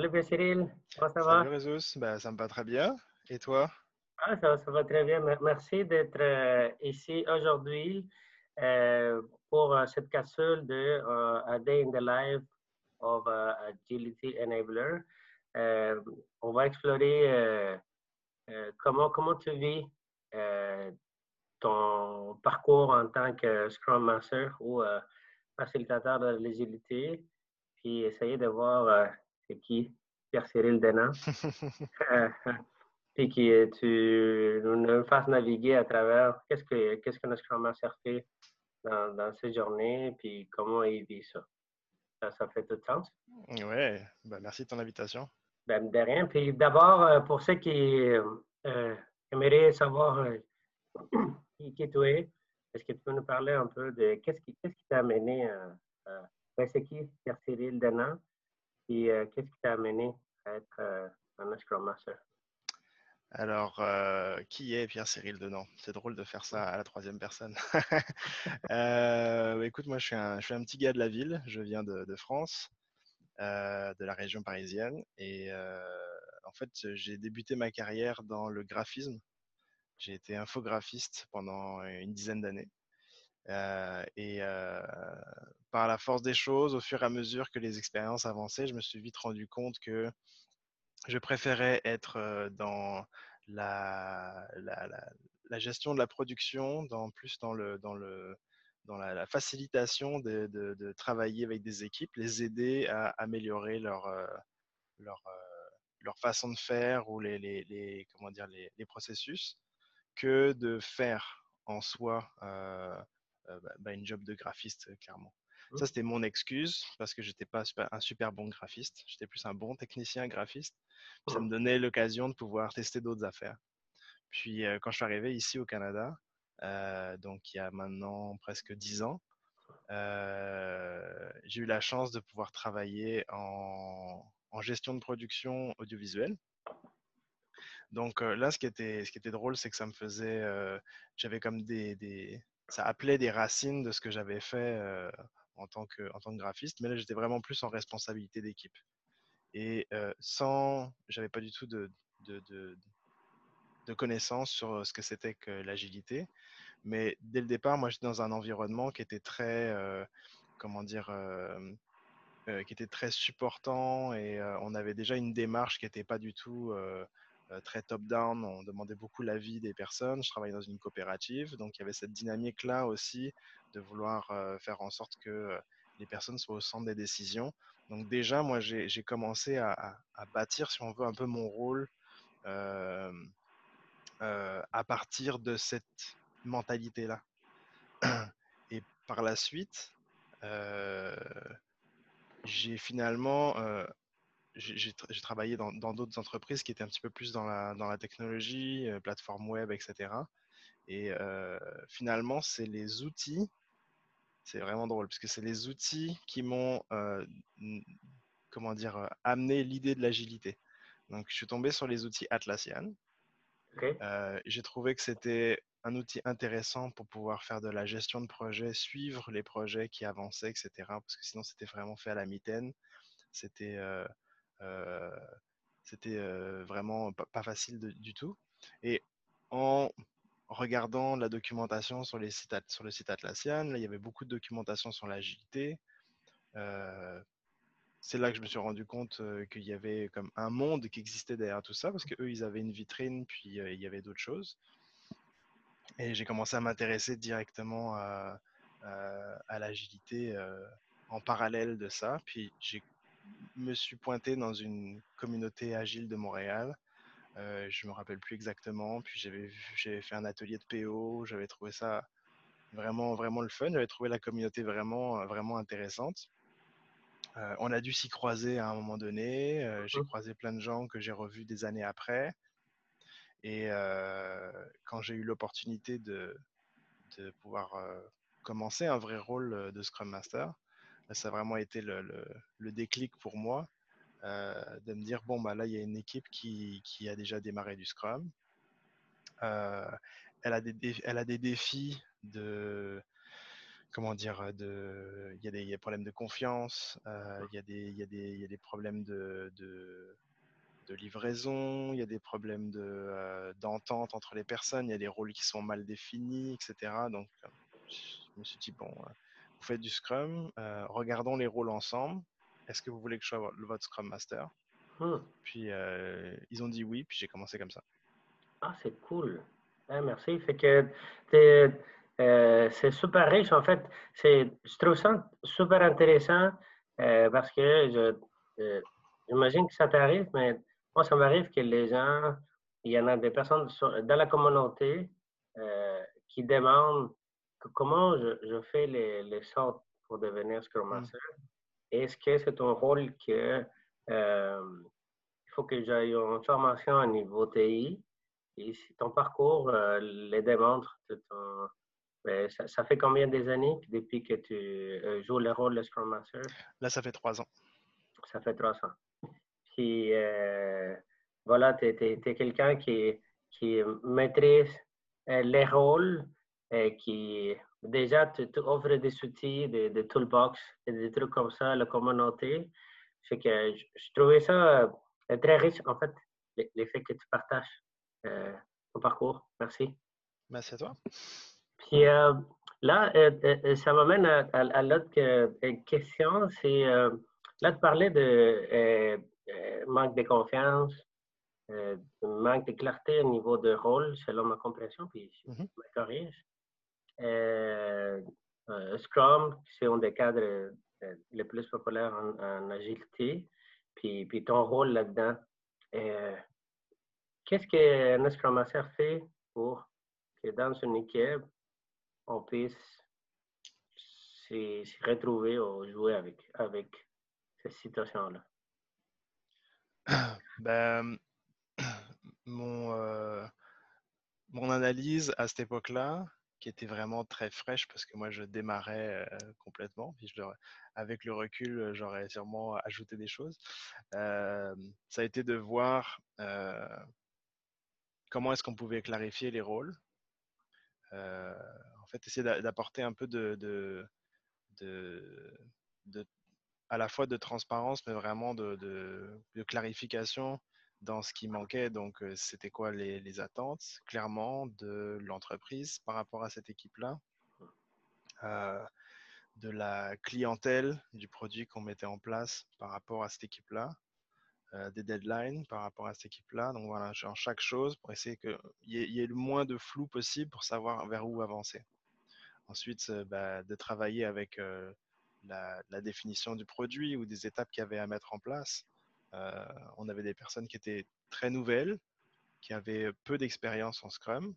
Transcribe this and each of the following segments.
Salut Cyril, comment ça Salut va? Jesus, bah, ça me va très bien. Et toi? Ah, ça, ça va très bien. Mer- Merci d'être euh, ici aujourd'hui euh, pour euh, cette capsule de A Day in the Life of uh, Agility Enabler. Euh, on va explorer euh, comment, comment tu vis ton parcours en tant que Scrum Master ou facilitateur de l'agilité, puis essayer de voir c'est qui Pierre-Cyril Denan. puis que tu nous fasses naviguer à travers qu'est-ce que qu'est-ce que notre Scrum Master fait dans, dans ces journées, puis comment il vit ça. Ça, ça fait tout sens. Ouais, bah, merci de ton invitation. Ben, de rien. Puis d'abord, euh, pour ceux qui euh, aimeraient savoir euh, qui, qui tu es, est-ce que tu peux nous parler un peu de qu'est-ce qui qu'est-ce qui t'a amené à, à- ben, c'est qui Pierre-Cyril Denan, puis euh, qu'est-ce qui t'a amené à être euh, un Scrum Master? Alors, euh, qui est Pierre-Cyril Denan? C'est drôle de faire ça à la troisième personne. Écoute, moi, je suis un, petit gars de la ville. Je viens de, France, de la région parisienne. Et en fait, j'ai débuté ma carrière dans le graphisme. J'ai été infographiste pendant une dizaine d'années. Et par la force des choses, au fur et à mesure que les expériences avançaient, je me suis vite rendu compte que je préférais être dans la, gestion de la production, plus dans, la, facilitation de, travailler avec des équipes, les aider à améliorer leur, façon de faire ou les, processus, que de faire en soi euh, bah, bah, une job de graphiste, clairement. Ça, c'était mon excuse parce que j'étais pas super- un super bon graphiste. J'étais plus un bon technicien graphiste. Ça me donnait l'occasion de pouvoir tester d'autres affaires. Puis euh, quand je suis arrivé ici au Canada, euh, donc il y a maintenant presque dix ans, euh, j'ai eu la chance de pouvoir travailler en, en gestion de production audiovisuelle. Donc là, ce qui était, ce qui était drôle, c'est que ça me faisait, j'avais comme des, des, ça appelait des racines de ce que j'avais fait euh, en tant que, en tant que graphiste, mais là, j'étais vraiment plus en responsabilité d'équipe. Et euh, sans, j'avais pas du tout de, de, de, connaissances sur ce que c'était que l'agilité. Mais dès le départ, moi, j'étais dans un environnement qui était très, euh, comment dire, euh, euh, qui était très supportant et euh, on avait déjà une démarche qui n'était pas du tout euh, euh, très top-down. On demandait beaucoup l'avis des personnes. Je travaillais dans une coopérative, donc il y avait cette dynamique-là aussi de vouloir euh, faire en sorte que euh, les personnes soient au centre des décisions. Donc déjà, moi, j'ai commencé à, bâtir, si on veut, un peu mon rôle euh, euh, à partir de cette mentalité-là. Et par la suite, euh, j'ai finalement, euh, j'ai j'ai tra- j'ai travaillé dans d'autres entreprises qui étaient un petit peu plus dans la, dans la technologie, euh, plateforme web, etc. Et euh, finalement, c'est les outils, c'est vraiment drôle, parce que c'est les outils qui m'ont, euh, comment dire, amené l'idée de l'agilité. Donc, je suis tombé sur les outils Atlassian. J'ai trouvé que c'était un outil intéressant pour pouvoir faire de la gestion de projet, suivre les projets qui avançaient, etc. Parce que sinon, c'était vraiment fait à la mitaine. C'était euh, c'était euh, vraiment pas, facile du tout. Et en regardant la documentation sur, les sites, sur le site Atlassian, là, il y avait beaucoup de documentation sur l'agilité. Euh, c'est là que je me suis rendu compte euh, qu'il y avait comme un monde qui existait derrière tout ça, parce qu'eux, ils avaient une vitrine, puis euh, il y avait d'autres choses. Et j'ai commencé à m'intéresser directement à, à- à l'agilité euh, en parallèle de ça. Puis je me suis pointé dans une communauté agile de Montréal. Euh, je me rappelle plus exactement. Puis j'avais fait un atelier de PO. J'avais trouvé ça vraiment vraiment le fun. J'avais trouvé la communauté vraiment vraiment intéressante. Euh, on a dû s'y croiser à un moment donné. Euh, j'ai croisé plein de gens que j'ai revus des années après. Et euh, quand j'ai eu l'opportunité de, de pouvoir commencer un vrai rôle de Scrum Master, ça a vraiment été le, le- le déclic pour moi euh, de me dire, bon, bah, là, il y a une équipe qui, qui a déjà démarré du Scrum. Euh, elle, a des, dé- elle a des défis de, comment dire, de, il y, a des, problèmes de confiance, il, y a des, il, y a des, il y a des problèmes de, de, de livraison, il y a des problèmes de, d'entente entre les personnes, il y a des rôles qui sont mal définis, etc. Donc, je me suis dit, bon, vous faites du Scrum, regardons les rôles ensemble. Est-ce que vous voulez que je sois votre Scrum Master? Mmh. Puis, ils ont dit oui, puis j'ai commencé comme ça. Ah, c'est cool. Ah, merci. Fait que euh, c'est super riche. En fait, je trouve ça super intéressant euh, parce que euh, j'imagine que ça t'arrive, mais moi, ça m'arrive que les gens, il y en a des personnes dans la communauté qui demandent comment je, fais les, les sortes pour devenir Scrum mmh. Master? Est-ce que c'est un rôle que il faut que j'aille une formation à niveau TI? Et si ton parcours les démontre, ben, ça, ça, fait combien d'années depuis que tu joues le rôle de Scrum Master? Là, ça fait trois ans. Ça fait trois ans. Puis, voilà, tu es, quelqu'un qui, qui maîtrise les rôles, qui déjà tu, offres des outils, des, des, toolbox et des trucs comme ça à la communauté. C'est que je, trouvais ça très riche, en fait, l'effet que tu partages euh, ton parcours. Merci. Merci à toi. Puis euh, là, euh, ça m'amène à, l'autre question. C'est là, de parler de manque de confiance, manque de clarté au niveau de rôle, selon ma compréhension, puis je mm-hmm. me corrige. Scrum, c'est un des cadres les plus populaires en, agilité. Puis, ton rôle là-dedans. Qu'est-ce qu'un Scrum Master fait pour que dans une équipe, on puisse se, retrouver ou jouer avec, avec cette situation-là? Ben, euh, mon analyse à cette époque-là, qui était vraiment très fraîche parce que moi je démarrais complètement. Puis avec le recul, j'aurais sûrement ajouté des choses. Ça a été de voir comment est-ce qu'on pouvait clarifier les rôles. En fait, essayer d'apporter un peu de, à la fois de transparence, mais vraiment de clarification dans ce qui manquait. Donc, c'était quoi les, attentes, clairement, de l'entreprise par rapport à cette équipe-là, euh, de la clientèle du produit qu'on mettait en place par rapport à cette équipe-là, euh, des deadlines par rapport à cette équipe-là? Donc voilà, en chaque chose pour essayer qu'il y, ait le moins de flou possible pour savoir vers où avancer. Ensuite, bah, de travailler avec la, la, définition du produit ou des étapes qu'il y avait à mettre en place. On avait des personnes qui étaient très nouvelles, qui avaient peu d'expérience en Scrum.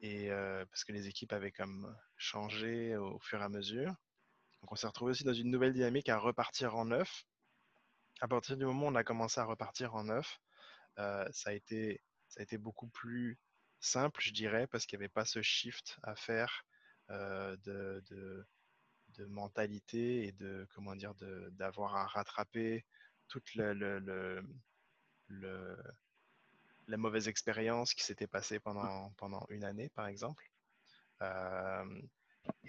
et parce que les équipes avaient comme changé au fur et à mesure. Donc on s'est retrouvé aussi dans une nouvelle dynamique à repartir en neuf à partir du moment où on a commencé à repartir en neuf, euh, ça, a été, ça a été beaucoup plus simple, je dirais, parce qu'il n'y avait pas ce shift à faire euh, de, de, mentalité et de comment dire d'avoir à rattraper toute le, le, le, la mauvaise expérience qui s'était passée pendant, pendant une année, par exemple. Euh,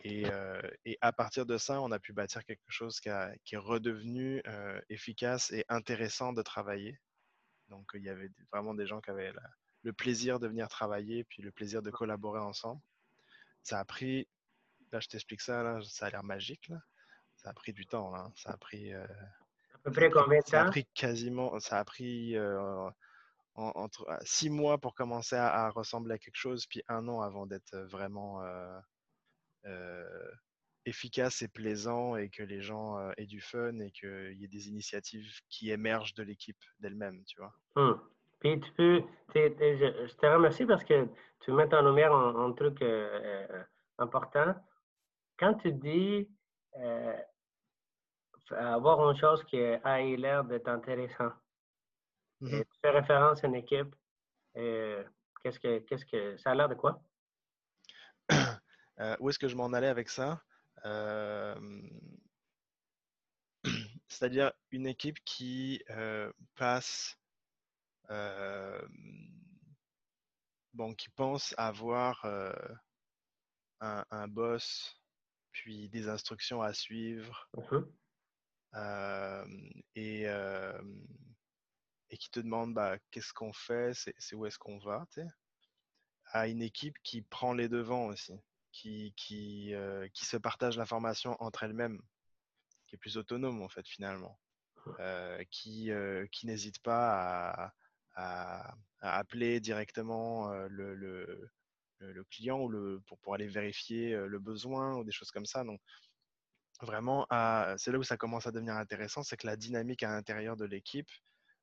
euh, et, à partir de ça, on a pu bâtir quelque chose qui, est redevenu euh, efficace et intéressant de travailler. Donc, il y avait vraiment des gens qui avaient le plaisir de venir travailler, puis le plaisir de collaborer ensemble. Ça a pris, là, je t'explique ça, là, ça a l'air magique. Là. Ça a pris du temps. Là. Ça a pris. Euh, à peu près combien de temps Ça a pris quasiment. Ça a pris. entre six mois pour commencer à, à, ressembler à quelque chose, puis un an avant d'être vraiment euh, efficace et plaisant et que les gens euh, aient du fun et qu'il y ait des initiatives qui émergent de l'équipe d'elle-même, tu vois. Hum. Puis tu peux, je, te remercie parce que tu mets en lumière un, truc euh, important. Quand tu dis avoir une chose qui a l'air d'être intéressant, et mm-hmm. tu fais référence à une équipe, qu'est-ce que, qu'est-ce que, ça a l'air de quoi? Euh, où est-ce que je m'en allais avec ça? Euh, C'est-à-dire une équipe qui euh, passe, bon, qui pense avoir un, un boss, puis des instructions à suivre. Euh, et, euh, et qui te demande bah, qu'est-ce qu'on fait, c'est où est-ce qu'on va, tu sais, à une équipe qui prend les devants aussi, qui, qui, euh, qui se partage l'information entre elles-mêmes, qui est plus autonome en fait finalement, euh, qui, qui n'hésite pas à, à- à appeler directement le, le, le- client ou le, pour, pour aller vérifier euh, le besoin ou des choses comme ça. Donc vraiment, c'est là où ça commence à devenir intéressant, c'est que la dynamique à l'intérieur de l'équipe,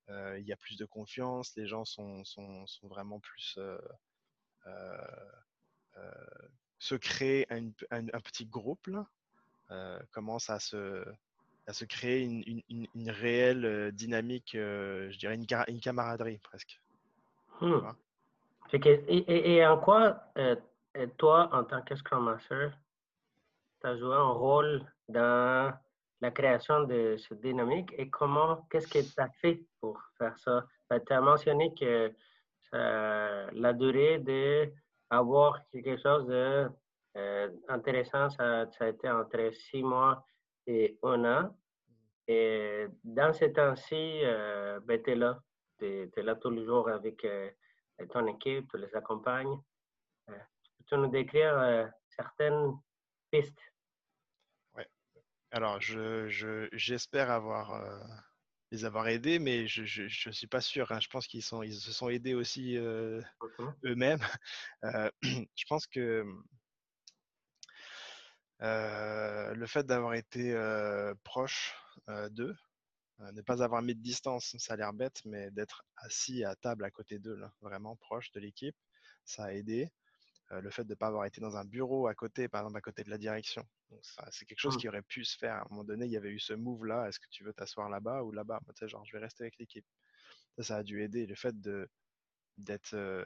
euh, il y a plus de confiance, les gens sont, sont, sont vraiment plus... euh, se créer un, un- un petit groupe, là, commence à se, à se créer une, une- une- une réelle dynamique, je dirais une, ca- une camaraderie presque. Hmm. Et, et- et en quoi, euh, euh, toi, en tant que Scrum Master, tu as joué un rôle dans la création de cette dynamique et comment, qu'est-ce que tu as fait pour faire ça? tu as mentionné que ça- la durée d'avoir quelque chose de euh, ça, a été entre six mois et un an. Et dans ces temps-ci, euh, ben, tu es là. Tu es, là tous les jours avec euh, ton équipe, tu les accompagnes. Euh, peux-tu nous décrire euh, certaines pistes? Alors, je, je- j'espère avoir, euh, les avoir aidés, mais je ne suis pas sûr. hein. Je pense qu'ils ils se sont aidés aussi euh, eux-mêmes. Euh, je pense que le fait d'avoir été proche d'eux, ne pas avoir mis de distance, ça a l'air bête, mais d'être assis à table à côté d'eux, là, vraiment proche de l'équipe, ça a aidé. Euh, le fait de ne pas avoir été dans un bureau à côté, par exemple à côté de la direction. Donc, ça, c'est quelque chose Mm. qui aurait pu se faire. À un moment donné, il y avait eu ce move-là. Est-ce que tu veux t'asseoir là-bas ou là-bas? Moi, tu sais, genre, je vais rester avec l'équipe. Ça, ça a dû aider. Le fait de, d'être, euh,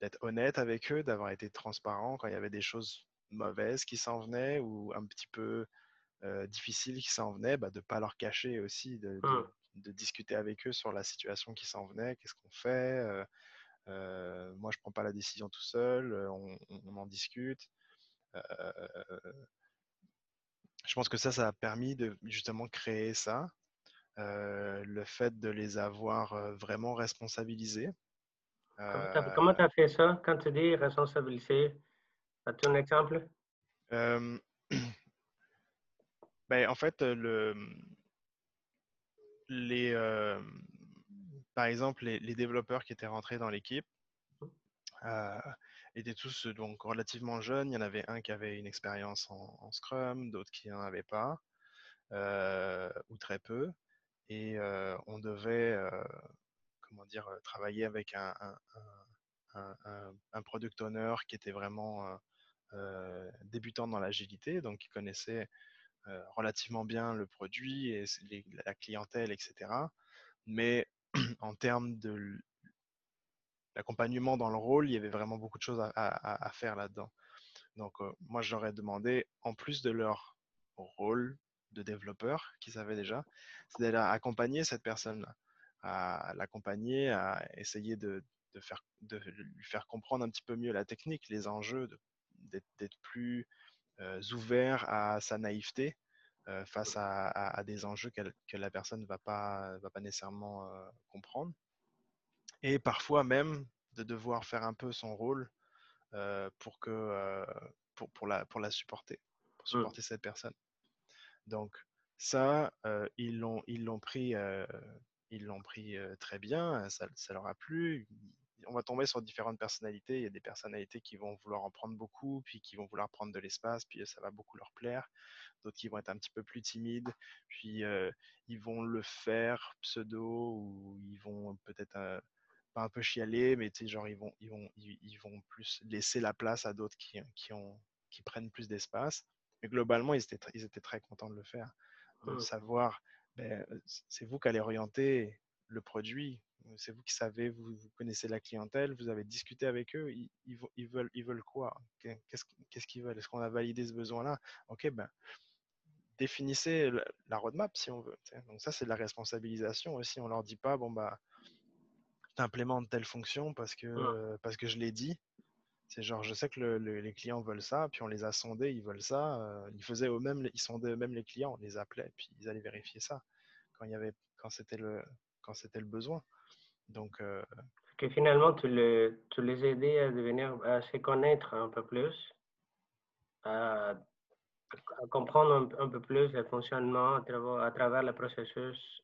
d'être honnête avec eux, d'avoir été transparent quand il y avait des choses mauvaises qui s'en venaient ou un petit peu euh, difficiles qui s'en venaient, bah, de ne pas leur cacher aussi, de, de- de discuter avec eux sur la situation qui s'en venait, qu'est-ce qu'on fait. euh, euh, moi, je prends pas la décision tout seul, on, en discute. Je pense que ça, ça a permis de justement créer ça. Le fait de les avoir vraiment responsabilisés. Comment tu as fait ça quand tu dis responsabilité? As-tu un exemple? euh, ben, en fait, le, les, euh, par exemple, les, développeurs qui étaient rentrés dans l'équipe euh, étaient tous relativement jeunes. Il y en avait un qui avait une expérience en, Scrum, d'autres qui n'en avaient pas, euh, ou très peu. Et euh, on devait, euh, comment dire, euh, travailler avec un, product owner qui était vraiment euh, euh, débutant dans l'agilité, donc qui connaissait euh, relativement bien le produit et la clientèle, etc. Mais en termes de l'accompagnement dans le rôle, il y avait vraiment beaucoup de choses à, faire là-dedans. Donc, euh, moi, je leur ai demandé, en plus de leur rôle de développeur qu'ils avaient déjà, c'est d'aller accompagner cette personne-là, à l'accompagner, à essayer de, faire, de lui faire comprendre un petit peu mieux la technique, les enjeux, d'être plus euh, ouvert à sa naïveté euh, face à, à- à des enjeux que la personne ne va pas, va pas nécessairement euh, comprendre. Et parfois même de devoir faire un peu son rôle pour, que, pour, pour, la, pour la supporter, pour Mm. supporter cette personne. Donc ça, euh, ils l'ont ils l'ont pris, euh, ils l'ont pris euh, très bien, ça, ça leur a plu. On va tomber sur différentes personnalités. Il y a des personnalités qui vont vouloir en prendre beaucoup, puis qui vont vouloir prendre de l'espace, puis ça va beaucoup leur plaire. D'autres qui vont être un petit peu plus timides, puis euh, ils vont le faire pseudo ou ils vont peut-être euh, pas un peu chialer, mais tu sais, genre ils vont, ils vont, ils, ils vont plus laisser la place à d'autres qui, qui, ont, qui prennent plus d'espace. Mais globalement, ils étaient, ils étaient très contents de le faire, de Mm. savoir, ben, c'est vous qui allez orienter le produit, c'est vous qui savez, vous, vous connaissez la clientèle, vous avez discuté avec eux, ils, ils, vo- ils veulent, ils veulent quoi? Qu'est-ce qu'ils veulent? Est-ce qu'on a validé ce besoin-là? Ok, ben, définissez la, roadmap si on veut. Donc ça, c'est de la responsabilisation aussi. On leur dit pas, bon bah, t'implémentes telle fonction parce que, euh, parce que je l'ai dit. C'est genre, je sais que les clients veulent ça, puis on les a sondés, ils veulent ça. Euh, ils faisaient eux-mêmes, ils sondaient eux-mêmes les clients, on les appelait, puis ils allaient vérifier ça quand il y avait, quand c'était le, quand c'était le besoin. Donc, euh, que finalement, tu, le, tu les aidais à devenir, à se connaître un peu plus, à, comprendre un, peu plus le fonctionnement à travers, à travers, le processus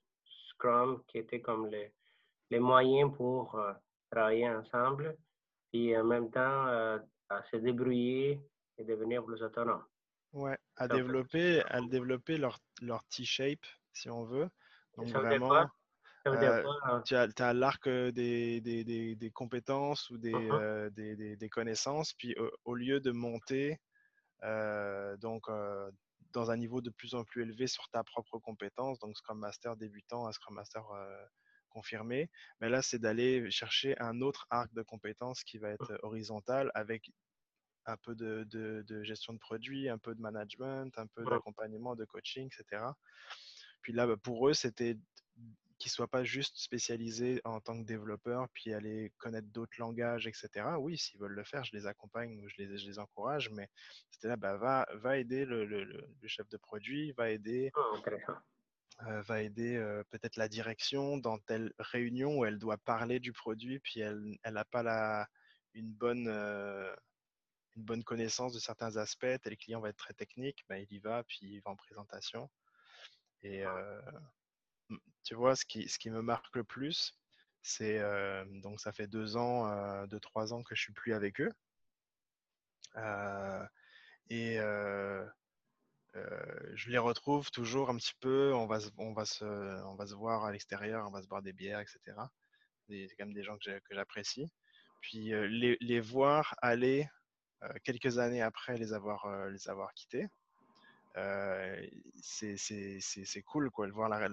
Scrum, qui était comme les, les moyens pour euh, travailler ensemble, et en même temps euh, à se débrouiller et devenir plus autonome. Ouais, à développer, à développer leur, leur T-shape, si on veut. Donc vraiment, euh, hein? tu as, l'arc des, des, des, compétences ou des, uh-huh. des, des, connaissances, puis au, lieu de monter donc, dans un niveau de plus en plus élevé sur ta propre compétence, donc Scrum Master débutant à Scrum Master confirmé, mais là, c'est d'aller chercher un autre arc de compétences qui va être horizontal avec un peu de, de, gestion de produits, un peu de management, un peu d'accompagnement, de coaching, etc. Puis là, bah, pour eux, c'était qu'ils soient pas juste spécialisés en tant que développeurs, puis aller connaître d'autres langages, etc. Oui, s'ils veulent le faire, je les accompagne ou je les, je les encourage, mais c'était là, bah, va, va aider le, le, le, chef de produit, va aider oh, euh, va aider euh, peut-être la direction dans telle réunion où elle doit parler du produit, puis elle n'a pas la, une, bonne, euh, une bonne connaissance de certains aspects, tel client va être très technique, ben, il y va, puis il va en présentation. Et tu vois, ce qui, ce qui me marque le plus, c'est donc ça fait deux ans, deux, trois ans que je suis plus avec eux. et euh, je les retrouve toujours un petit peu. On va, on va, se, on va se voir à l'extérieur, on va se boire des bières, etc. C'est quand même des gens que j'apprécie. Puis euh, les, les, voir aller euh, quelques années après les avoir, les avoir quittés, c'est cool quoi, de voir la,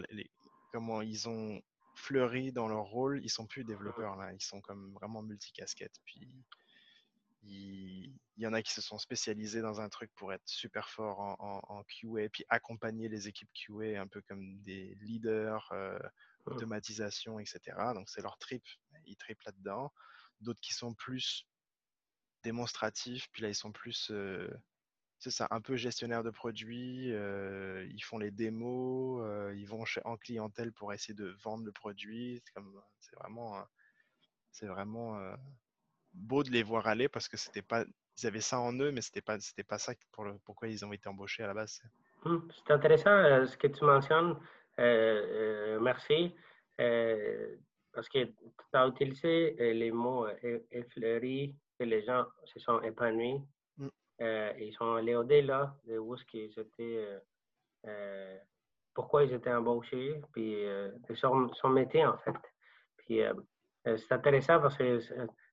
comment ils ont fleuri dans leur rôle. Ils sont plus développeurs là, ils sont comme vraiment multicasquettes. Puis il, y en a qui se sont spécialisés dans un truc pour être super fort en, en, QA, puis accompagner les équipes QA un peu comme des leaders, euh, automatisation, etc. Donc c'est leur trip, ils tripent là-dedans. D'autres qui sont plus démonstratifs, puis là ils sont plus, euh, c'est ça, un peu gestionnaires de produits. Ils font les démos, ils vont en clientèle pour essayer de vendre le produit. C'est vraiment, beau de les voir aller parce que c'était pas, ils avaient ça en eux, mais c'était pas, c'était pas ça pour pourquoi ils ont été embauchés à la base. Hum, c'est intéressant euh, ce que tu mentionnes. Euh, euh, merci. parce que tu as utilisé les mots effleuris et les gens se sont épanouis. Hum. ils sont allés au-delà de où ce qu'ils étaient, pourquoi ils étaient embauchés, puis de son, son, métier en fait. Puis c'est intéressant parce que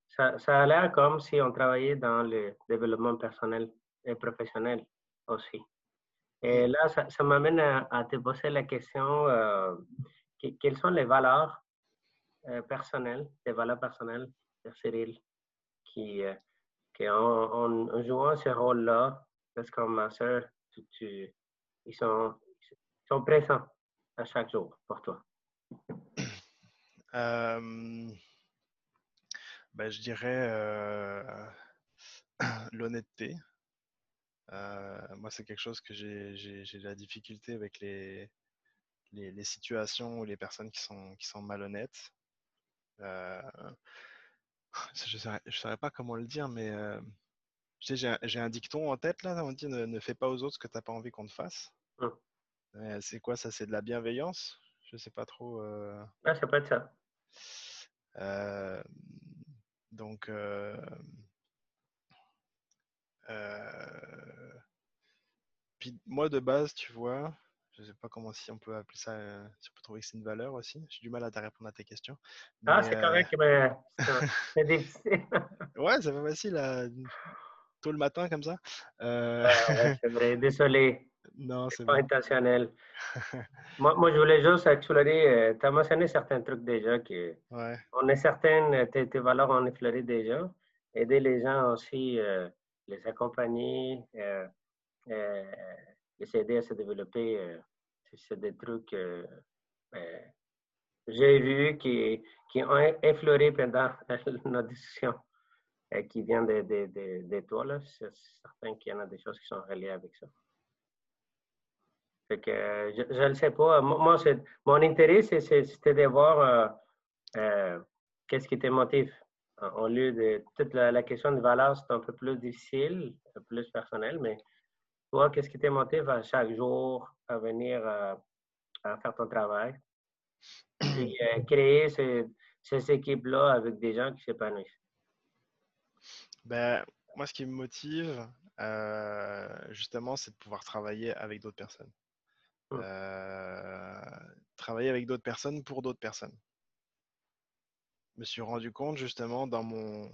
ça, ça a l'air comme si on travaillait dans le développement personnel et professionnel aussi. Et là, ça, ça m'amène à, te poser la question, euh, quelles sont les valeurs euh, personnelles, les valeurs personnelles de Cyril qui, euh, en, jouant ce rôle-là, parce que ma soeur, ils, sont, présents à chaque jour pour toi? Bah, je dirais euh, l'honnêteté. Euh, moi, c'est quelque chose que j'ai de la difficulté avec les, situations ou les personnes qui sont malhonnêtes. Euh, je ne saurais, pas comment le dire, mais j'ai un, dicton en tête, là, on dit ne, fais pas aux autres ce que tu n'as pas envie qu'on te fasse. Mmh. C'est quoi ça? C'est de la bienveillance? Je ne sais pas trop. Ah, ça peut être ça. Donc, euh, euh, puis moi de base, tu vois, je ne sais pas comment si on peut appeler ça, euh, si on peut trouver que c'est une valeur aussi. J'ai du mal à te répondre à tes questions. ah, c'est correct, mais c'est difficile. ouais, c'est pas facile à... tôt le matin comme ça. Ah, c'est vrai, désolé. Non, c'est pas intentionnel. moi, moi, je voulais juste explorer. Euh, tu as mentionné certains trucs déjà. Que On est certaines, tes, tes, valeurs, on effleuré déjà. Aider les gens aussi, euh, les accompagner, euh, les aider à se développer. c'est des trucs ben, j'ai vus qui, qui ont effleuré pendant notre discussion. qui vient de, de, de, toi. C'est certain qu'il y en a des choses qui sont reliées avec ça. que je ne sais pas. Moi, mon intérêt, c'était de voir qu'est-ce qui te motive. Au lieu de toute la, question de valeur, c'est un peu plus difficile, plus personnel, mais toi, qu'est-ce qui te motive à chaque jour à venir à faire ton travail? Et créer ces équipes-là avec des gens qui s'épanouissent? Ben, moi, ce qui me motive, euh, justement, c'est de pouvoir travailler avec d'autres personnes. Mmh. Euh, travailler avec d'autres personnes pour d'autres personnes. Je me suis rendu compte, justement, dans mon,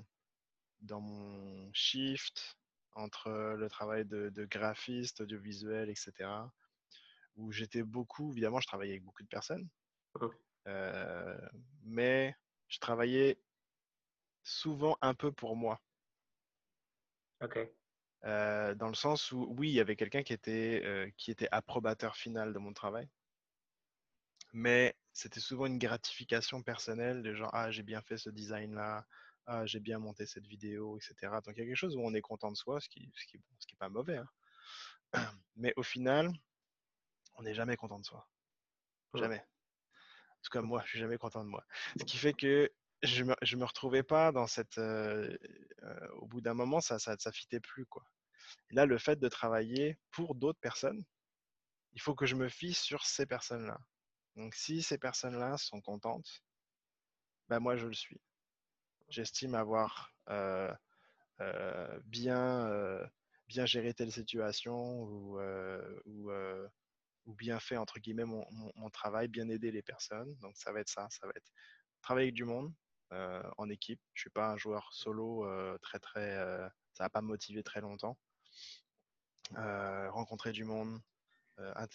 dans mon shift entre le travail de, graphiste, audiovisuel, etc., où j'étais beaucoup, évidemment, je travaillais avec beaucoup de personnes, mmh. euh, mais je travaillais souvent un peu pour moi. OK. Euh, dans le sens où, oui, il y avait quelqu'un qui, était, euh, qui était approbateur final de mon travail, mais c'était souvent une gratification personnelle de genre, ah, j'ai bien fait ce design-là, ah, j'ai bien monté cette vidéo, etc. Donc, il y a quelque chose où on est content de soi, ce qui ce qui, ce qui est pas mauvais. Hein. Mais au final, on n'est jamais content de soi. Jamais. En tout cas, moi, je suis jamais content de moi. Ce qui fait que je me, me retrouvais pas dans cette. Euh, euh, au bout d'un moment, ça, ça, ça fitait plus quoi. Et là, le fait de travailler pour d'autres personnes, il faut que je me fie sur ces personnes-là. Donc, si ces personnes-là sont contentes, ben moi, je le suis. J'estime avoir euh, bien, bien géré telle situation ou, ou, ou, bien fait, entre guillemets, mon, travail, bien aider les personnes. Donc, ça va être ça. Ça va être travailler avec du monde, euh, en équipe. Je suis pas un joueur solo euh, très très. Euh, ça va pas me motiver très longtemps. rencontrer du monde,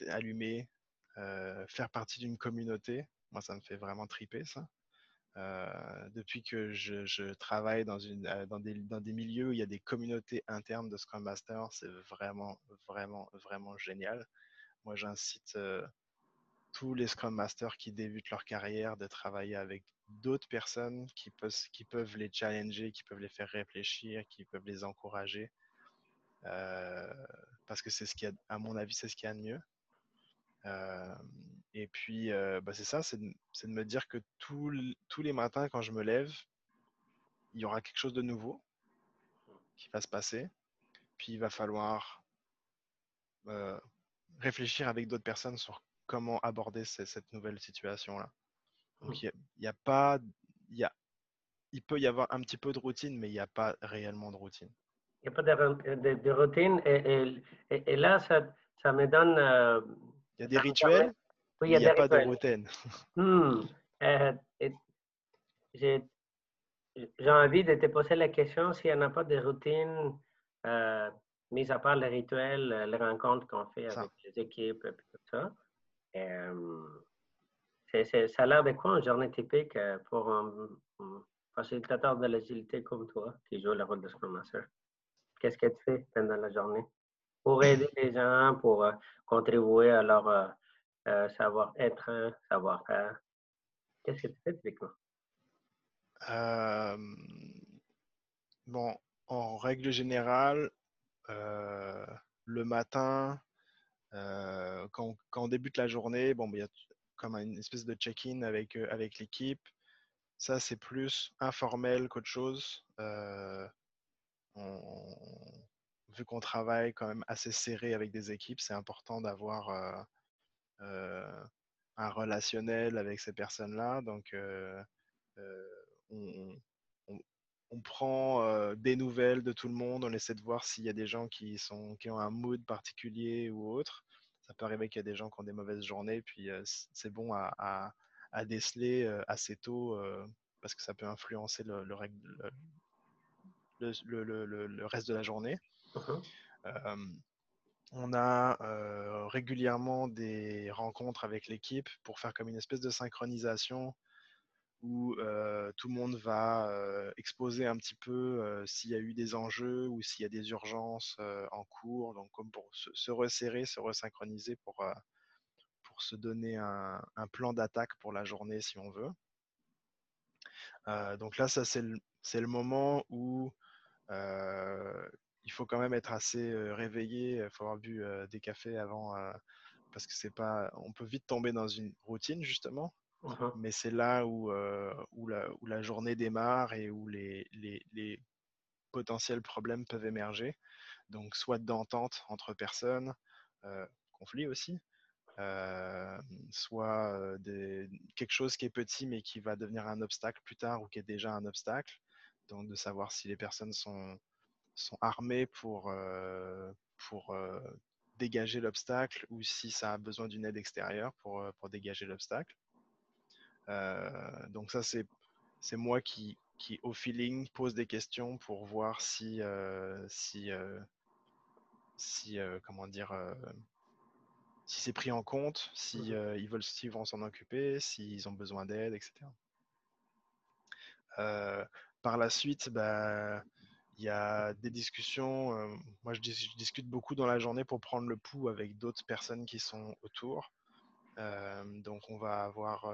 allumer, faire partie d'une communauté. Moi, ça me fait vraiment triper ça. Depuis que je, travaille dans, une, dans, des, milieux où il y a des communautés internes de Scrum Master, c'est vraiment, vraiment, vraiment génial. Moi, j'incite tous les Scrum Masters qui débutent leur carrière de travailler avec d'autres personnes qui peuvent, les challenger, qui peuvent les faire réfléchir, qui peuvent les encourager. Euh, parce que c'est ce qui a, à mon avis, c'est ce qu'il y a de mieux. Euh, et puis, euh, bah, c'est ça, c'est de, de, me dire que tous les matins, quand je me lève, il y aura quelque chose de nouveau qui va se passer. Puis, il va falloir réfléchir avec d'autres personnes sur comment aborder cette nouvelle situation-là. Donc, il y, a pas. Y a, il peut y avoir un petit peu de routine, mais il n'y a pas réellement de routine. Il n'y a pas de, de, routine. Et, et, là, ça, ça, me donne. Euh, il y a des rituels, oui, il n'y a, pas de routine. Hmm. Euh, j'ai envie de te poser la question s'il n'y en a pas de routine, euh, mis à part les rituels, les rencontres qu'on fait avec les équipes et tout ça ça a l'air de quoi une journée typique euh, pour un, facilitateur de l'agilité comme toi qui joue le rôle de Scrum Master? Qu'est-ce que tu fais pendant la journée? Pour aider les gens, pour euh, contribuer à leur euh, savoir-être, savoir-faire? Qu'est-ce que tu fais typiquement? bon, en règle générale, le matin, quand, on débute la journée, bon, ben, il y a comme une espèce de check-in avec, euh, avec l'équipe. Ça, c'est plus informel qu'autre chose. Euh, vu qu'on travaille quand même assez serré avec des équipes, c'est important d'avoir euh, un relationnel avec ces personnes-là. Donc, on, on, prend des nouvelles de tout le monde, on essaie de voir s'il y a des gens qui, sont, qui ont un mood particulier ou autre ça peut arriver qu'il y a des gens qui ont des mauvaises journées, puis c'est bon à, déceler assez tôt parce que ça peut influencer le, reste de la journée. Mmh on a régulièrement des rencontres avec l'équipe pour faire comme une espèce de synchronisation où tout le monde va exposer un petit peu s'il y a eu des enjeux ou s'il y a des urgences en cours, donc comme pour se, resserrer, se resynchroniser pour, pour se donner un, plan d'attaque pour la journée si on veut. donc là, ça c'est le, moment où il faut quand même être assez réveillé. Il faut avoir bu des cafés avant, parce que c'est pas. On peut vite tomber dans une routine justement. Mmh mais c'est là où, où, la, où, la, journée démarre et où les, les, les potentiels problèmes peuvent émerger. Donc, soit d'entente entre personnes, euh, conflit aussi, euh, soit des, quelque chose qui est petit mais qui va devenir un obstacle plus tard ou qui est déjà un obstacle. Donc, de savoir si les personnes sont, sont armées pour, pour dégager l'obstacle ou si ça a besoin d'une aide extérieure pour, pour dégager l'obstacle. donc, ça, c'est c'est moi qui, qui, au feeling, pose des questions pour voir si, si, si comment dire, si c'est pris en compte, si mmh ils veulent, s'ils vont s'en occuper, s'ils ont besoin d'aide, etc. par la suite, bah, il y a des discussions. moi, je, discute beaucoup dans la journée pour prendre le pouls avec d'autres personnes qui sont autour. donc, on va avoir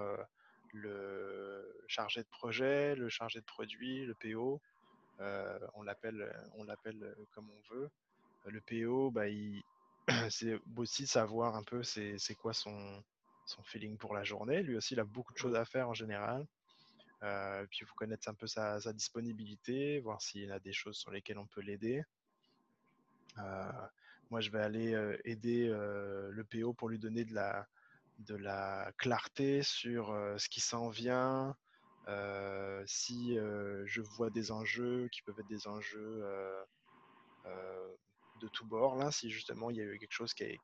le chargé de projet, le chargé de produit, le PO. on l'appelle, on l'appelle comme on veut. Le PO, bah, c'est aussi savoir un peu c'est, quoi son, son feeling pour la journée. Lui aussi, il a beaucoup de choses à faire en général. Euh, puis, il faut connaître un peu sa, disponibilité, voir s'il a des choses sur lesquelles on peut l'aider. Euh, moi, je vais aller aider le PO pour lui donner de la, clarté sur ce qui s'en vient, si je vois des enjeux qui peuvent être des enjeux de tous bords, si justement il y a eu quelque chose qui,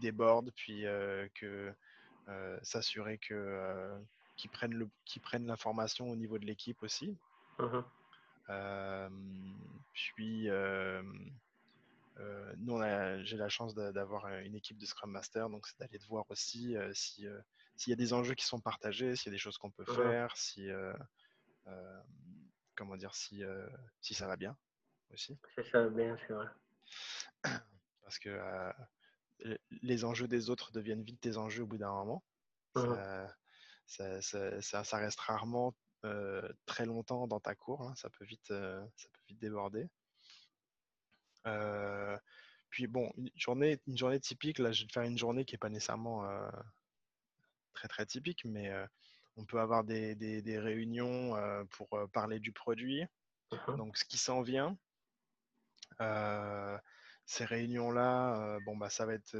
déborde, puis s'assurer que qu'ils prennent le prennent l'information au niveau de l'équipe aussi. Mmh puis nous, j'ai la chance d'avoir une équipe de Scrum Master, donc c'est d'aller de voir aussi si s'il y a des enjeux qui sont partagés, s'il y a des choses qu'on peut mmh faire, si comment dire, si si ça va bien aussi. Si ça va bien, c'est vrai. Parce que les enjeux des autres deviennent vite tes enjeux au bout d'un moment. Ça, ça, reste rarement très longtemps dans ta cour. Hein. Ça, peut vite, ça peut vite déborder. puis bon, une journée, une journée typique, là je vais faire une journée qui n'est pas nécessairement très très typique, mais on peut avoir des, des, réunions pour parler du produit, donc ce qui s'en vient. ces réunions-là, bon, bah, ça va être,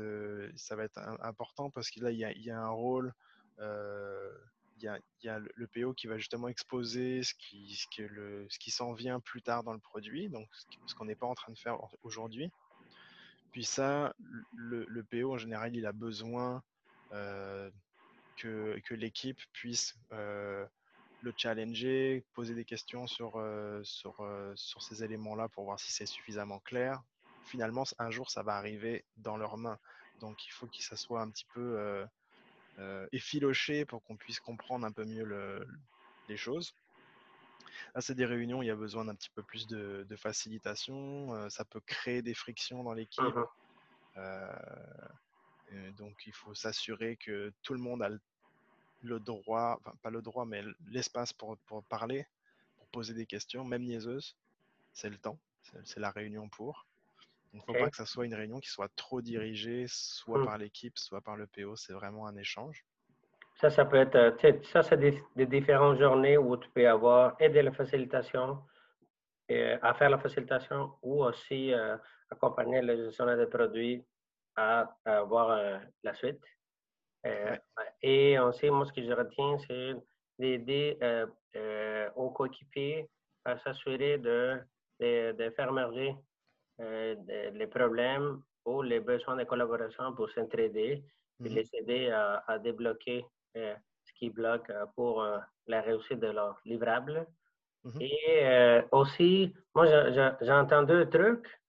ça va être important parce que là, il y a, y a, un rôle il y, a, le PO qui va justement exposer ce qui, ce le, ce qui s'en vient plus tard dans le produit, donc ce qu'on n'est pas en train de faire aujourd'hui. Puis ça, le, PO en général, il a besoin que, que l'équipe puisse le challenger, poser des questions sur, sur, sur ces éléments-là pour voir si c'est suffisamment clair. Finalement, un jour, ça va arriver dans leurs mains. Donc, il faut que ça soit un petit peu euh, effiloché pour qu'on puisse comprendre un peu mieux les choses. Là, c'est des réunions, où il y a besoin d'un petit peu plus de, facilitation. Euh, ça peut créer des frictions dans l'équipe. Mmh euh, donc, il faut s'assurer que tout le monde a le, droit, enfin, pas le droit, mais l'espace pour, parler, pour poser des questions, même niaiseuse. C'est le temps, c'est la réunion pour. Il ne faut pas que ça soit une réunion qui soit trop dirigée, soit mmh. par l'équipe, soit par le PO. C'est vraiment un échange. Ça, ça peut être, euh, ça, c'est des, différentes journées où tu peux avoir aidé la facilitation, euh, à faire la facilitation ou aussi euh, accompagner le gestionnaire de produits à, avoir la suite. Et aussi, moi, ce que je retiens, c'est d'aider aux coéquipiers à s'assurer de, de, faire émerger euh, les problèmes ou les besoins de collaboration pour s'entraider et mhm. les aider à, débloquer euh, ce qui bloque euh, pour la réussite de leur livrable. Mhm. Et aussi, moi, j'ai entendu deux trucs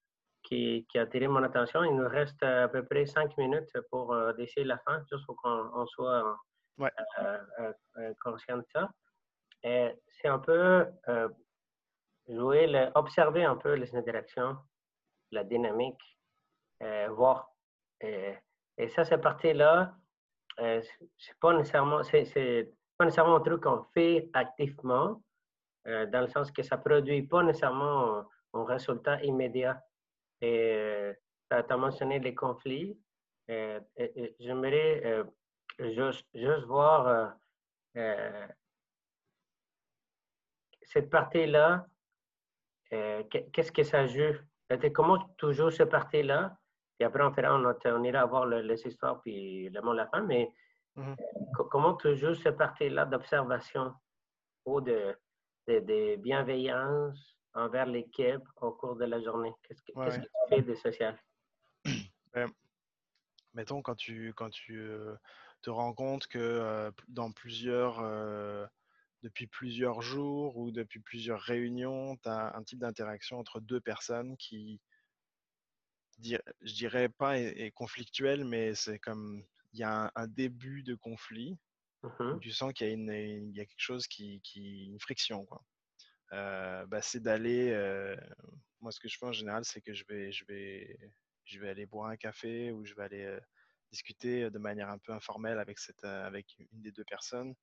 qui, qui ont attiré mon attention. Il nous reste à peu près cinq minutes pour décider la fin, juste pour qu'on soit conscient de ça. C'est un peu jouer, observer un peu les interactions la dynamique, euh, voir. Euh, et ça, cette partie-là, euh, c'est pas nécessairement, c'est, pas nécessairement un truc qu'on fait activement, dans le sens que ça produit pas nécessairement un résultat immédiat. Et tu as, mentionné les conflits. J'aimerais juste, juste, voir cette partie-là, qu'est-ce que ça joue? Comment tu joues cette partie-là? Et après, on, fera, on, ira voir les histoires puis le mot la fin. Mais mmh comment tu joues cette partie-là d'observation ou de, de, bienveillance envers l'équipe au cours de la journée? Qu'est-ce que, tu fais de social? Ben, mettons, quand tu, quand tu euh, te rends compte que euh, dans plusieurs, euh, depuis plusieurs jours ou depuis plusieurs réunions, tu as un type d'interaction entre deux personnes qui, je dirais pas est, conflictuel, mais c'est comme il y a un, début de conflit. Mmh tu sens qu'il y, a une, il y a quelque chose qui, qui une friction quoi. Euh, bah, c'est d'aller. Euh, moi, ce que je fais en général, c'est que je vais, je vais, je vais aller boire un café ou je vais aller euh, discuter de manière un peu informelle avec cette, avec une des deux personnes.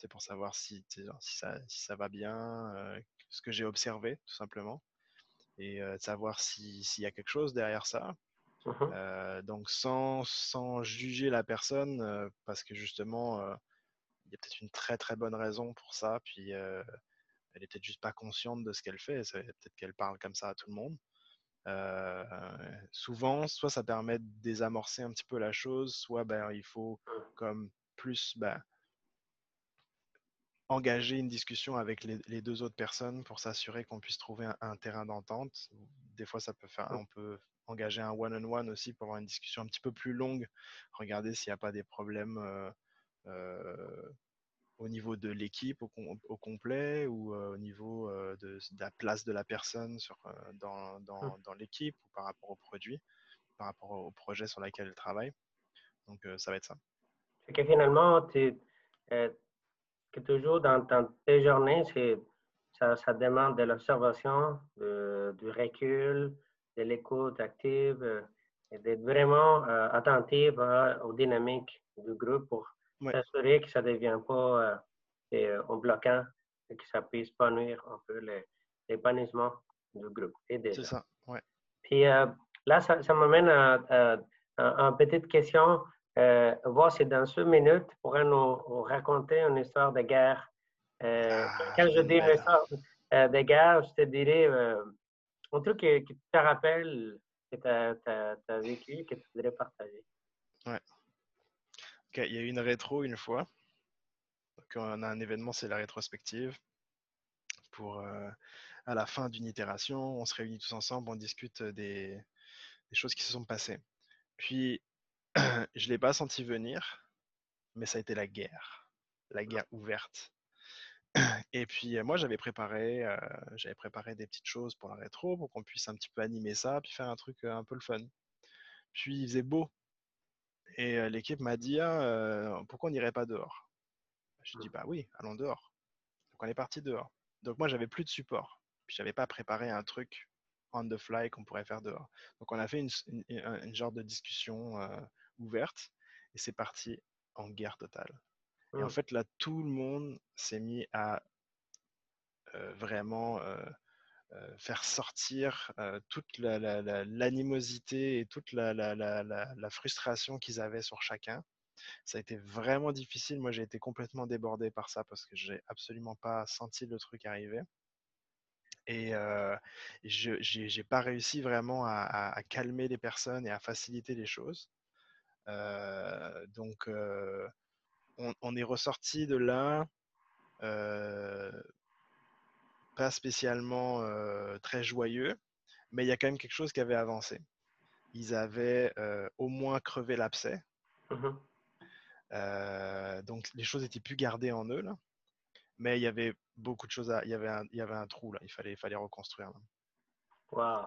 C'est pour savoir si, si, ça, si ça va bien, ce que j'ai observé, tout simplement et de savoir s'il y a quelque chose derrière ça. Mmh donc sans, sans, juger la personne, parce que justement, il y a peut-être une très très bonne raison pour ça, puis elle est peut-être juste pas consciente de ce qu'elle fait, peut-être qu'elle parle comme ça à tout le monde. souvent, soit ça permet de désamorcer un petit peu la chose, soit ben, il faut mmh. comme plus ben, engager une discussion avec les, deux autres personnes pour s'assurer qu'on puisse trouver un, terrain d'entente. Des fois, ça peut faire, on peut engager un one-on-one aussi pour avoir une discussion un petit peu plus longue, regarder s'il n'y a pas des problèmes euh, euh, au niveau de l'équipe au, au, complet ou euh, au niveau de, la place de la personne sur, dans, dans, dans l'équipe ou par rapport au produit, par rapport au projet sur lequel elle travaille. Donc, ça va être ça. Que finalement, tu que toujours dans, tes journées, ça, ça, demande de l'observation, du recul, de l'écoute active euh, et d'être vraiment euh, attentive aux dynamiques du groupe pour s'assurer que ça ne devient pas euh, un bloquant et que ça puisse pas nuire un peu l'épanouissement du groupe. C'est ça, ouais. Puis là, ça, ça m'amène à, à, une petite question euh, voir si dans une minute, tu pourrais nous, raconter une histoire de guerre. Euh, ah, quand je dis une histoire euh, de guerre, je te dirais euh, un truc tu te rappelles, que tu as, vécu, que tu voudrais partager. Ouais. Il y a eu une rétro une fois. Donc, on a un événement, c'est la rétrospective. Pour à la fin d'une itération, on se réunit tous ensemble, on discute des, des choses qui se sont passées. Puis je ne l'ai pas senti venir, mais ça a été la guerre, la guerre ouverte. Et puis moi j'avais préparé, euh, préparé des petites choses pour la rétro pour qu'on puisse un petit peu animer ça, puis faire un truc euh, un peu le fun. Puis il faisait beau et euh, l'équipe m'a dit «Ah, pourquoi on n'irait pas dehors? Je dis bah oui, allons dehors. Donc on est parti dehors. Donc moi j'avais plus de support, puis j'avais pas préparé un truc on the fly qu'on pourrait faire dehors. Donc on a fait une, une, genre de discussion ouverte et c'est parti en guerre totale. Et en mmh. fait, là, tout le monde s'est mis à euh, vraiment euh, euh, faire sortir toute l'animosité et toute la, frustration qu'ils avaient sur chacun. Ça a été vraiment difficile. Moi, j'ai été complètement débordé par ça parce que j'ai absolument pas senti le truc arriver. Et je n'ai pas réussi vraiment à, calmer les personnes et à faciliter les choses. Euh, donc, euh, on, est ressorti de là euh, pas spécialement très joyeux, mais il y a quand même quelque chose qui avait avancé. Ils avaient au moins crevé l'abcès. Mmh donc les choses étaient plus gardées en eux là, mais il y avait beaucoup de choses à, il y avait un, il y avait un trou là, il fallait, il fallait reconstruire. Waouh,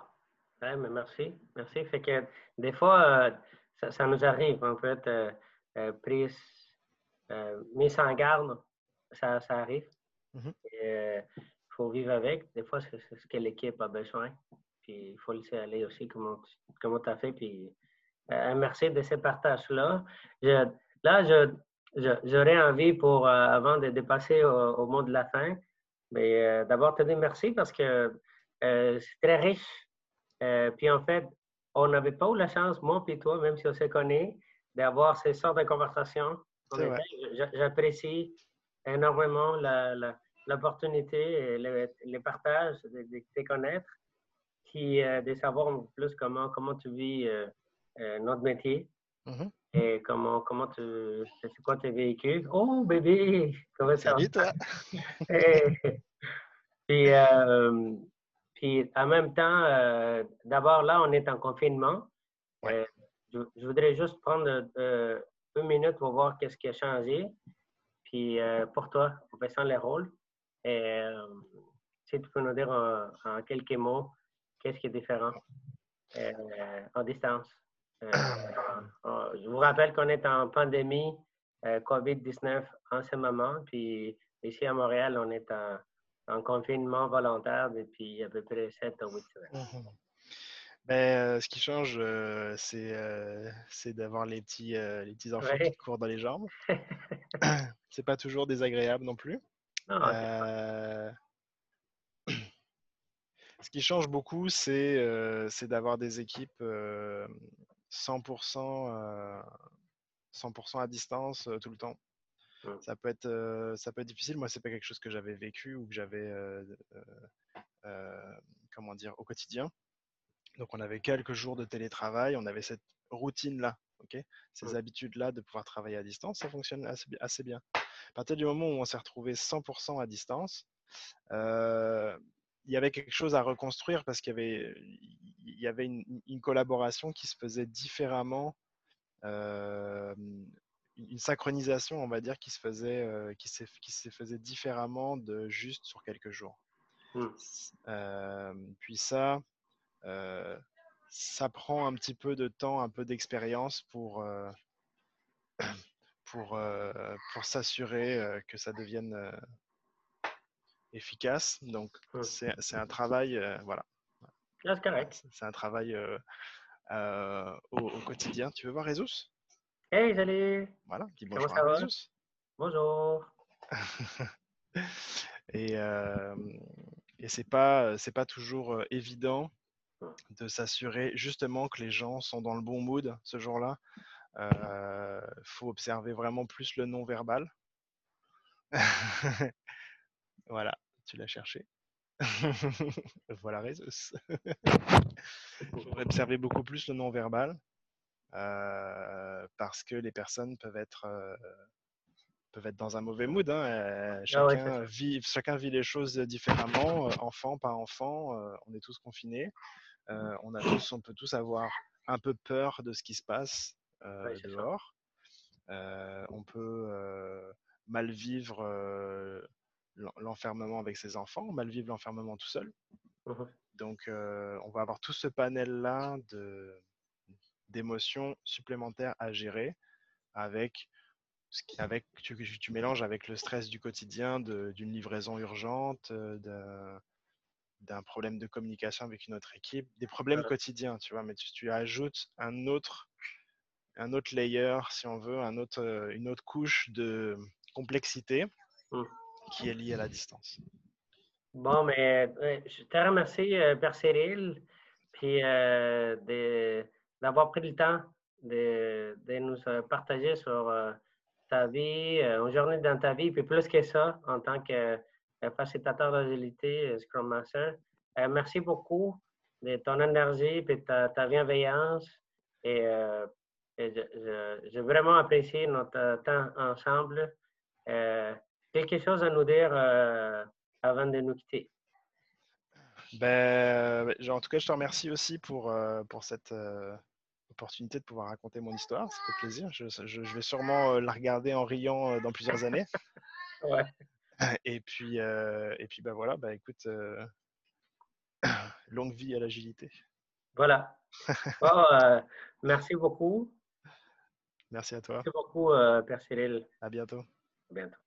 mais merci, merci. Fait que des fois, ça, nous arrive, en fait, euh, euh, prise, euh, mise en garde, ça, ça arrive. Mm-hmm. Il faut vivre avec. Des fois, c'est ce que l'équipe a besoin. Puis il faut laisser aller aussi comme tu as fait. Puis merci de ce partage-là. là, j'aurais envie pour, avant de, passer au, mot de la fin, mais d'abord te dire merci parce que c'est très riche. puis en fait, on n'avait pas eu la chance, moi et toi, même si on se connaît, d'avoir ces sortes de conversations. J'apprécie énormément l'opportunité et le, partage de, te connaître, qui, de savoir plus comment, comment tu vis notre métier. Mm-hmm. Et comment, comment tu. C'est quoi tes véhicules? Oh, bébé! Comment ça Salut, toi! puis, euh, puis, en même temps, euh, d'abord, là, on est en confinement. Euh, je, voudrais juste prendre une minute pour voir qu'est-ce qui a changé. Puis, pour toi, en faisant les rôles. Et si tu peux nous dire en quelques mots, qu'est-ce qui est différent en distance? Euh, je vous rappelle qu'on est en pandémie euh, COVID-19 en ce moment. Puis ici à Montréal, on est en, confinement volontaire depuis à peu près 7 ou 8 semaines. Ben, euh, ce qui change, c'est d'avoir les petits, les petits enfants qui courent dans les jambes. c'est pas toujours désagréable non plus. ce qui change beaucoup, c'est d'avoir des équipes 100%, 100 à distance tout le temps. Ça, peut être, ça peut être difficile. Moi, c'est pas quelque chose que j'avais vécu ou que j'avais, comment dire, au quotidien. Donc, on avait quelques jours de télétravail, on avait cette routine-là, ok? Ces habitudes-là de pouvoir travailler à distance, ça fonctionne assez, assez, bien. À partir du moment où on s'est retrouvé 100% à distance, il y avait quelque chose à reconstruire parce qu'il y avait, il y avait une, collaboration qui se faisait différemment, euh, une synchronisation, on va dire, qui se faisait, euh, qui, qui se faisait différemment de juste sur quelques jours. Mmh. Euh, puis ça, ça prend un petit peu de temps, un peu d'expérience pour, pour, pour s'assurer que ça devienne efficace. Donc, c'est un travail, euh, voilà. Ah, c'est un travail euh, euh, au, quotidien. Tu veux voir Jesus Hey, salut Voilà, dis bonjour à Bonjour Et, et c'est pas, c'est pas toujours évident de s'assurer justement que les gens sont dans le bon mood ce jour-là. Il faut observer vraiment plus le non-verbal. voilà tu l'as cherché. voilà, Résus. Il faudrait observer beaucoup plus le non-verbal euh, parce que les personnes peuvent être, euh, peuvent être dans un mauvais mood. Hein. Euh, ah chacun, vit, chacun vit les choses différemment, enfant, pas enfant, on est tous confinés. on, a tous, on peut tous avoir un peu peur de ce qui se passe dehors. on peut mal vivre l'enfermement avec ses enfants, mal vivre l'enfermement tout seul. Mmh Donc, euh, on va avoir tout ce panel-là d'émotions supplémentaires à gérer avec, avec tu, tu, mélanges avec le stress du quotidien, d'une livraison urgente, euh, d'un problème de communication avec une autre équipe, des problèmes quotidiens, tu vois, mais tu, tu, ajoutes un autre, un autre layer, si on veut, un autre, euh, une autre couche de complexité. Mmh qui est lié à la distance. Bon, mais je te remercie, euh, Père Cyril, puis euh, d'avoir pris le temps de, de nous euh, partager sur ta vie, aujourd'hui dans ta vie, puis plus que ça, en tant que facilitateur d'agilité, Scrum Master. merci beaucoup de ton énergie et ta, ta bienveillance. Et, j'ai vraiment apprécié notre temps ensemble quelque chose à nous dire euh, avant de nous quitter? Ben, en tout cas, je te remercie aussi pour, euh, pour cette euh, opportunité de pouvoir raconter mon histoire. Ça fait plaisir. Je, je, vais sûrement la regarder en riant dans plusieurs années. ouais. Et puis, et puis ben voilà, ben écoute, longue vie à l'agilité. Voilà. merci beaucoup. Merci à toi. Merci beaucoup, Père Cyril. À bientôt. À bientôt.